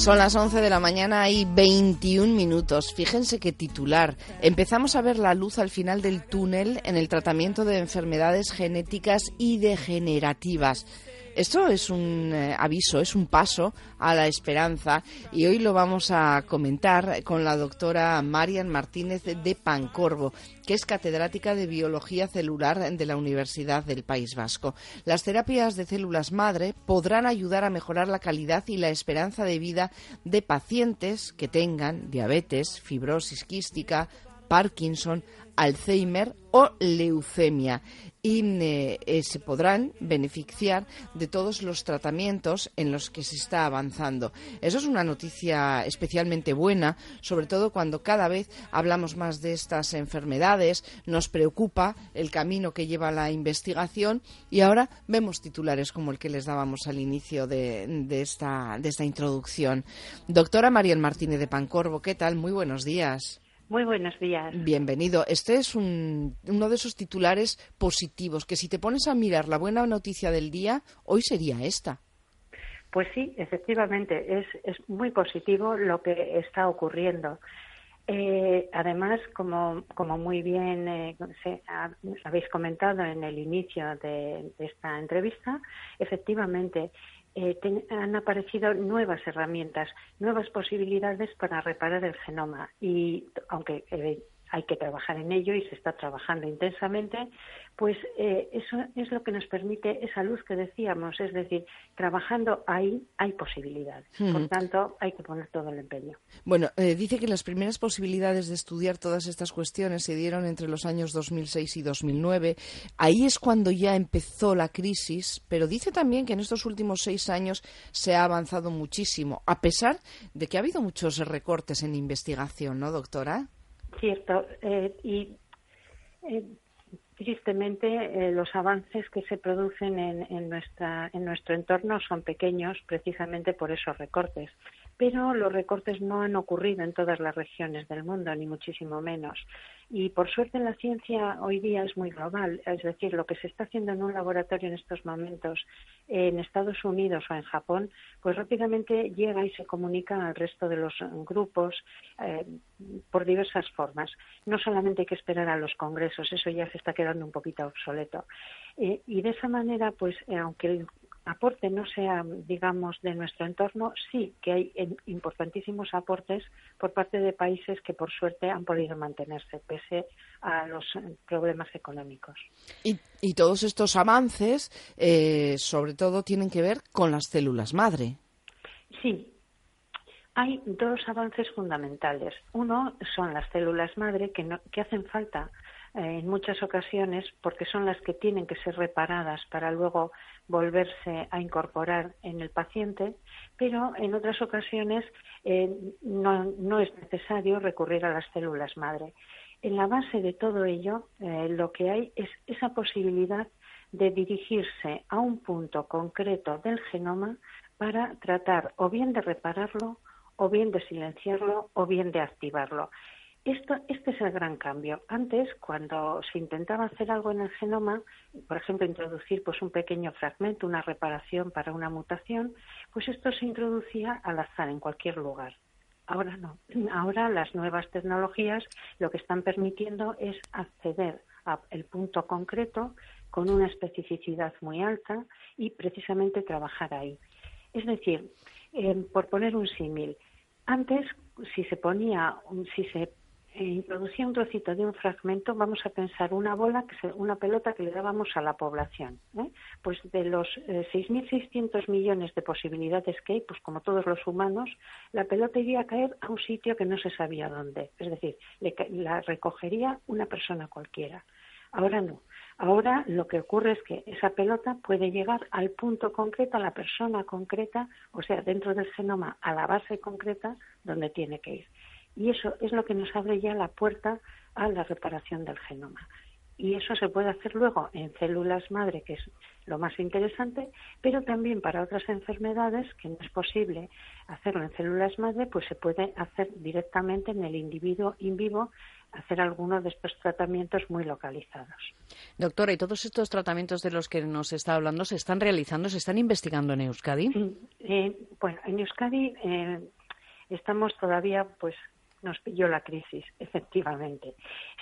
Son las 11 de la mañana y 21 minutos. Fíjense qué titular. Empezamos a ver la luz al final del túnel en el tratamiento de enfermedades genéticas y degenerativas. Esto es un eh, aviso, es un paso a la esperanza y hoy lo vamos a comentar con la doctora Marian Martínez de Pancorvo, que es catedrática de Biología Celular de la Universidad del País Vasco. Las terapias de células madre podrán ayudar a mejorar la calidad y la esperanza de vida de pacientes que tengan diabetes, fibrosis quística, Parkinson, Alzheimer o leucemia y eh, eh, se podrán beneficiar de todos los tratamientos en los que se está avanzando. Eso es una noticia especialmente buena, sobre todo cuando cada vez hablamos más de estas enfermedades, nos preocupa el camino que lleva la investigación y ahora vemos titulares como el que les dábamos al inicio de, esta, de esta introducción. Doctora Mariel Martínez de Pancorvo, ¿qué tal? Muy buenos días. Muy buenos días. Bienvenido. Este es uno de esos titulares positivos que si te pones a mirar la buena noticia del día, hoy sería esta. Pues sí, efectivamente, es, es muy positivo lo que está ocurriendo. Eh, además, como, como muy bien eh, habéis comentado en el inicio de esta entrevista, efectivamente, eh, han aparecido nuevas herramientas, nuevas posibilidades para reparar el genoma. Y aunque eh, hay que trabajar en ello y se está trabajando intensamente, pues eh, eso es lo que nos permite esa luz que decíamos, es decir, trabajando ahí hay posibilidades. Por tanto, hay que poner todo el empeño. Bueno, eh, dice que las primeras posibilidades de estudiar todas estas cuestiones se dieron entre los años 2006 y 2009. Ahí es cuando ya empezó la crisis, pero dice también que en estos últimos seis años se ha avanzado muchísimo, a pesar de que ha habido muchos recortes en investigación, ¿no, doctora? Cierto, eh, y eh, tristemente eh, los avances que se producen en, en, nuestra, en nuestro entorno son pequeños precisamente por esos recortes. Pero los recortes no han ocurrido en todas las regiones del mundo, ni muchísimo menos. Y por suerte la ciencia hoy día es muy global, es decir, lo que se está haciendo en un laboratorio en estos momentos en Estados Unidos o en Japón, pues rápidamente llega y se comunica al resto de los grupos eh, por diversas formas. No solamente hay que esperar a los congresos, eso ya se está quedando un poquito obsoleto. Eh, y de esa manera, pues eh, aunque aporte no sea, digamos, de nuestro entorno, sí que hay importantísimos aportes por parte de países que, por suerte, han podido mantenerse pese a los problemas económicos. Y, todos estos avances, eh, sobre todo, tienen que ver con las células madre. Sí. Hay dos avances fundamentales. Uno son las células madre que, que hacen falta eh, en muchas ocasiones porque son las que tienen que ser reparadas para luego volverse a incorporar en el paciente, pero en otras ocasiones eh, no, es necesario recurrir a las células madre. En la base de todo ello, eh, lo que hay es esa posibilidad de dirigirse a un punto concreto del genoma para tratar o bien de repararlo, o bien de silenciarlo, o bien de activarlo. Este es el gran cambio. Antes, cuando se intentaba hacer algo en el genoma, por ejemplo, introducir pues un pequeño fragmento, una reparación para una mutación, pues esto se introducía al azar en cualquier lugar. Ahora no. Ahora las nuevas tecnologías lo que están permitiendo es acceder al punto concreto con una especificidad muy alta y precisamente trabajar ahí. Es decir, eh, por poner un símil, antes si se ponía, si se eh, introducía un trocito de un fragmento, vamos a pensar una bola, que una pelota que le dábamos a la población. ¿eh? Pues de los 6.600 millones de posibilidades que hay, pues como todos los humanos, la pelota iría a caer a un sitio que no se sabía dónde. Es decir, la recogería una persona cualquiera. Ahora no. Ahora lo que ocurre es que esa pelota puede llegar al punto concreto, a la persona concreta, o sea, dentro del genoma, a la base concreta donde tiene que ir. Y eso es lo que nos abre ya la puerta a la reparación del genoma. Y eso se puede hacer luego en células madre, que es lo más interesante, pero también para otras enfermedades que no es posible hacerlo en células madre, pues se puede hacer directamente en el individuo in vivo hacer algunos de estos tratamientos muy localizados. Doctora, ¿y todos estos tratamientos de los que nos está hablando se están realizando, se están investigando en Euskadi? Eh, bueno, en Euskadi eh, estamos todavía pues nos pilló la crisis, efectivamente.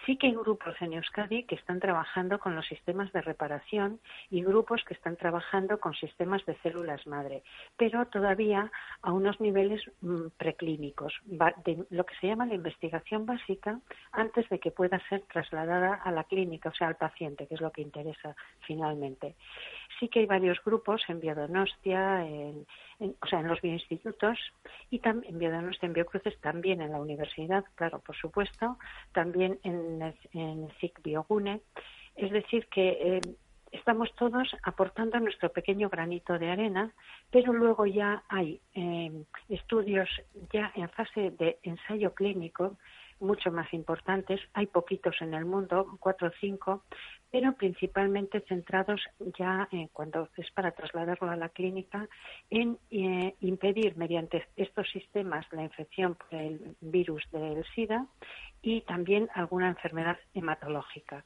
Sí que hay grupos en Euskadi que están trabajando con los sistemas de reparación y grupos que están trabajando con sistemas de células madre, pero todavía a unos niveles mm, preclínicos, de lo que se llama la investigación básica antes de que pueda ser trasladada a la clínica, o sea, al paciente, que es lo que interesa finalmente. Sí que hay varios grupos en Biodonostia, en, o sea, en los bioinstitutos y también en Biodonostia, en Biocruces, también en la universidad, claro, por supuesto, también en, en SIC Biogune. Es decir, que eh, estamos todos aportando nuestro pequeño granito de arena, pero luego ya hay eh, estudios ya en fase de ensayo clínico mucho más importantes. Hay poquitos en el mundo, cuatro o cinco, pero principalmente centrados ya en cuando es para trasladarlo a la clínica en eh, impedir mediante estos sistemas la infección por el virus del SIDA y también alguna enfermedad hematológica.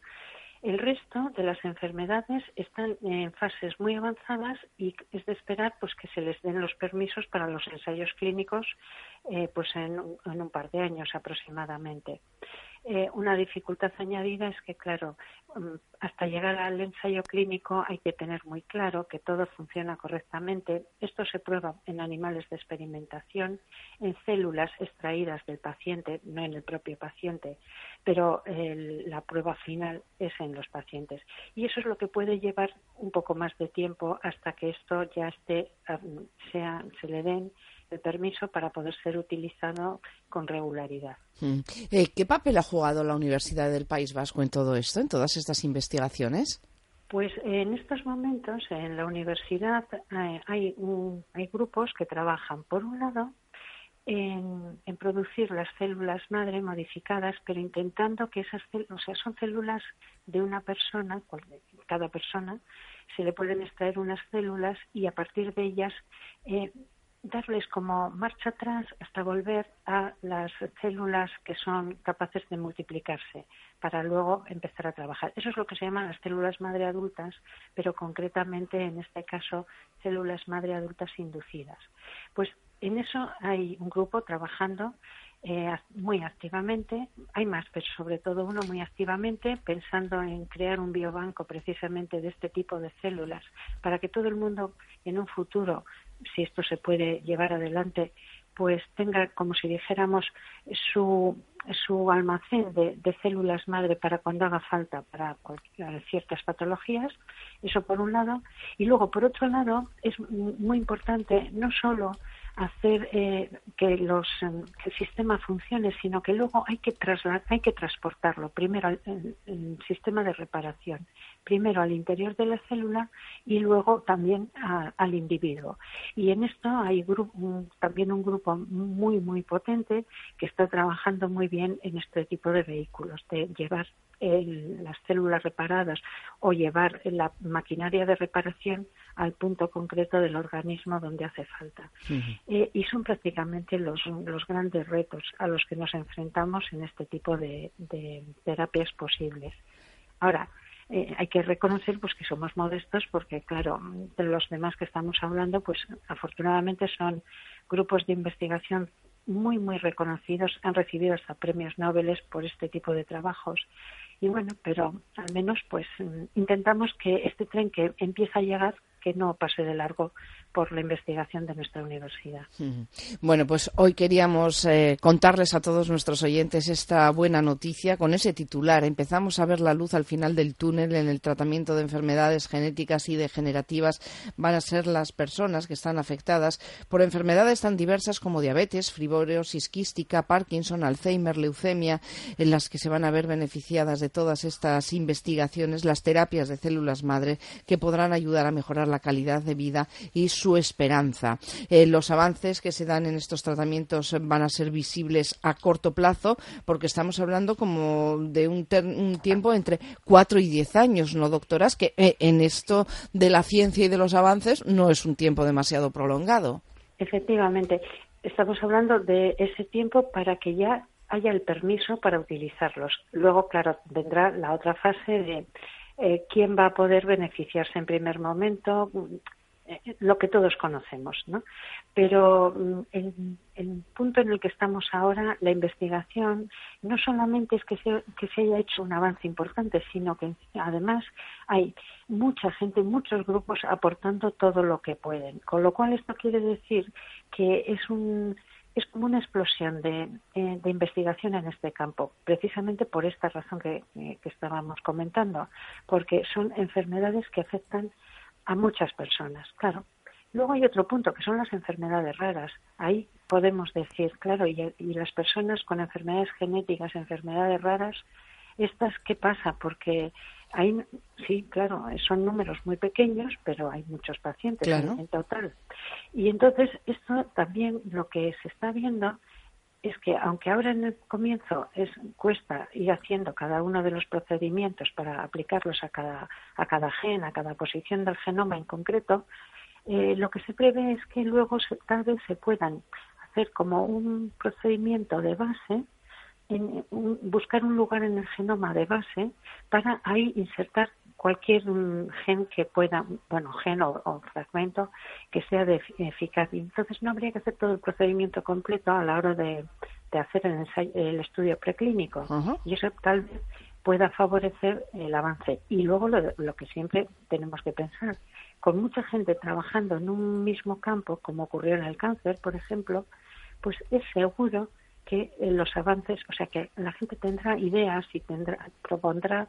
El resto de las enfermedades están en fases muy avanzadas y es de esperar pues que se les den los permisos para los ensayos clínicos eh, pues en, un par de años aproximadamente. Eh, una dificultad añadida es que, claro, mm, hasta llegar al ensayo clínico hay que tener muy claro que todo funciona correctamente. Esto se prueba en animales de experimentación, en células extraídas del paciente, no en el propio paciente, pero la prueba final es en los pacientes. Y eso es lo que puede llevar un poco más de tiempo hasta que esto ya esté, sea, se le den el permiso para poder ser utilizado con regularidad. Mm. Eh, ¿Qué papel ha jugado la Universidad del País Vasco en todo esto, en todas estas investigaciones? Pues en estos momentos en la universidad eh, hay, hay grupos que trabajan, por un lado, en, producir las células madre modificadas, pero intentando que esas células, o sea, son células de una persona, cada persona, se le pueden extraer unas células y a partir de ellas eh, darles como marcha atrás hasta volver a las células que son capaces de multiplicarse para luego empezar a trabajar. Eso es lo que se llaman las células madre adultas, pero concretamente en este caso células madre adultas inducidas. Pues en eso hay un grupo trabajando eh, muy activamente, hay más, pero sobre todo uno muy activamente, pensando en crear un biobanco precisamente de este tipo de células, para que todo el mundo en un futuro si esto se puede llevar adelante, pues tenga, como si dijéramos, su, su almacén de, de, células madre para cuando haga falta para ciertas patologías, eso por un lado. Y luego, por otro lado, es muy importante no solo hacer eh, que, los, em, el sistema funcione, sino que luego hay que, hay que transportarlo primero al sistema de reparación, primero al interior de la célula y luego también al individuo. Y en esto hay también un grupo muy, muy potente que está trabajando muy bien en este tipo de vehículos, de llevar las células reparadas o llevar la maquinaria de reparación al punto concreto del organismo donde hace falta. Eh, y son prácticamente los, los grandes retos a los que nos enfrentamos en este tipo de, terapias posibles. Ahora, eh, hay que reconocer pues que somos modestos porque claro de los demás que estamos hablando pues afortunadamente son grupos de investigación muy, muy reconocidos, han recibido hasta premios Nobel por este tipo de trabajos. Y bueno, pero al menos pues mm, intentamos que este tren que empieza a llegar que no pase de largo por la investigación de nuestra universidad. Bueno, pues hoy queríamos eh, contarles a todos nuestros oyentes esta buena noticia con ese titular. Empezamos a ver la luz al final del túnel en el tratamiento de enfermedades genéticas y degenerativas. Van a ser las personas que están afectadas por enfermedades tan diversas como diabetes, fibrosis quística, Parkinson, Alzheimer, leucemia, en las que se van a ver beneficiadas de todas estas investigaciones las terapias de células madre que podrán ayudar a mejorar la calidad de vida y su esperanza. Eh, los avances que se dan en estos tratamientos van a ser visibles a corto plazo porque estamos hablando como de un, tiempo entre cuatro y diez años, ¿no, doctoras? Que eh, en esto de la ciencia y de los avances no es un tiempo demasiado prolongado. Efectivamente, estamos hablando de ese tiempo para que ya haya el permiso para utilizarlos. Luego, claro, vendrá la otra fase de eh, quién va a poder beneficiarse en primer momento, eh, lo que todos conocemos, ¿no? Pero mm, el, el, punto en el que estamos ahora, la investigación, no solamente es que se, que se haya hecho un avance importante, sino que además hay mucha gente, muchos grupos aportando todo lo que pueden. Con lo cual esto quiere decir que es un es como una explosión de, de, investigación en este campo, precisamente por esta razón que, eh, que, estábamos comentando, porque son enfermedades que afectan a muchas personas, claro. Luego hay otro punto, que son las enfermedades raras. Ahí podemos decir, claro, y, y las personas con enfermedades genéticas, enfermedades raras, estas, ¿qué pasa? Porque hay, sí, claro, son números muy pequeños, pero hay muchos pacientes en, total. Y entonces, esto también lo que se está viendo es que, aunque ahora en el comienzo es cuesta ir haciendo cada uno de los procedimientos para aplicarlos a cada, a cada gen, a cada posición del genoma en concreto, eh, lo que se prevé es que luego tal vez se puedan hacer como un procedimiento de base buscar un lugar en el genoma de base para ahí insertar cualquier mm, gen que pueda, bueno, gen o, fragmento que sea de eficaz. entonces no habría que hacer todo el procedimiento completo a la hora de, hacer el, estudio preclínico. Y eso tal vez pueda favorecer el avance. Y luego lo, lo que siempre tenemos que pensar, con mucha gente trabajando en un mismo campo, como ocurrió en el cáncer, por ejemplo, pues es seguro que eh, los avances, o sea, que la gente tendrá ideas y tendrá, propondrá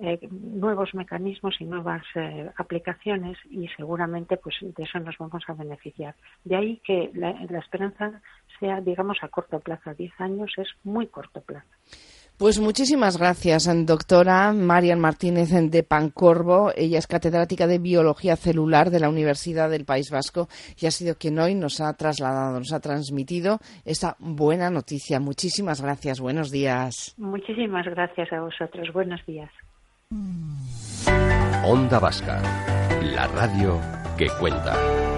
eh, nuevos mecanismos y nuevas eh, aplicaciones y seguramente pues de eso nos vamos a beneficiar. De ahí que la, la esperanza sea, digamos, a corto plazo. Diez años es muy corto plazo. Pues muchísimas gracias, doctora Marian Martínez de Pancorvo. Ella es catedrática de Biología Celular de la Universidad del País Vasco y ha sido quien hoy nos ha trasladado, nos ha transmitido esa buena noticia. Muchísimas gracias. Buenos días. Muchísimas gracias a vosotros. Buenos días. Onda Vasca, la radio que cuenta.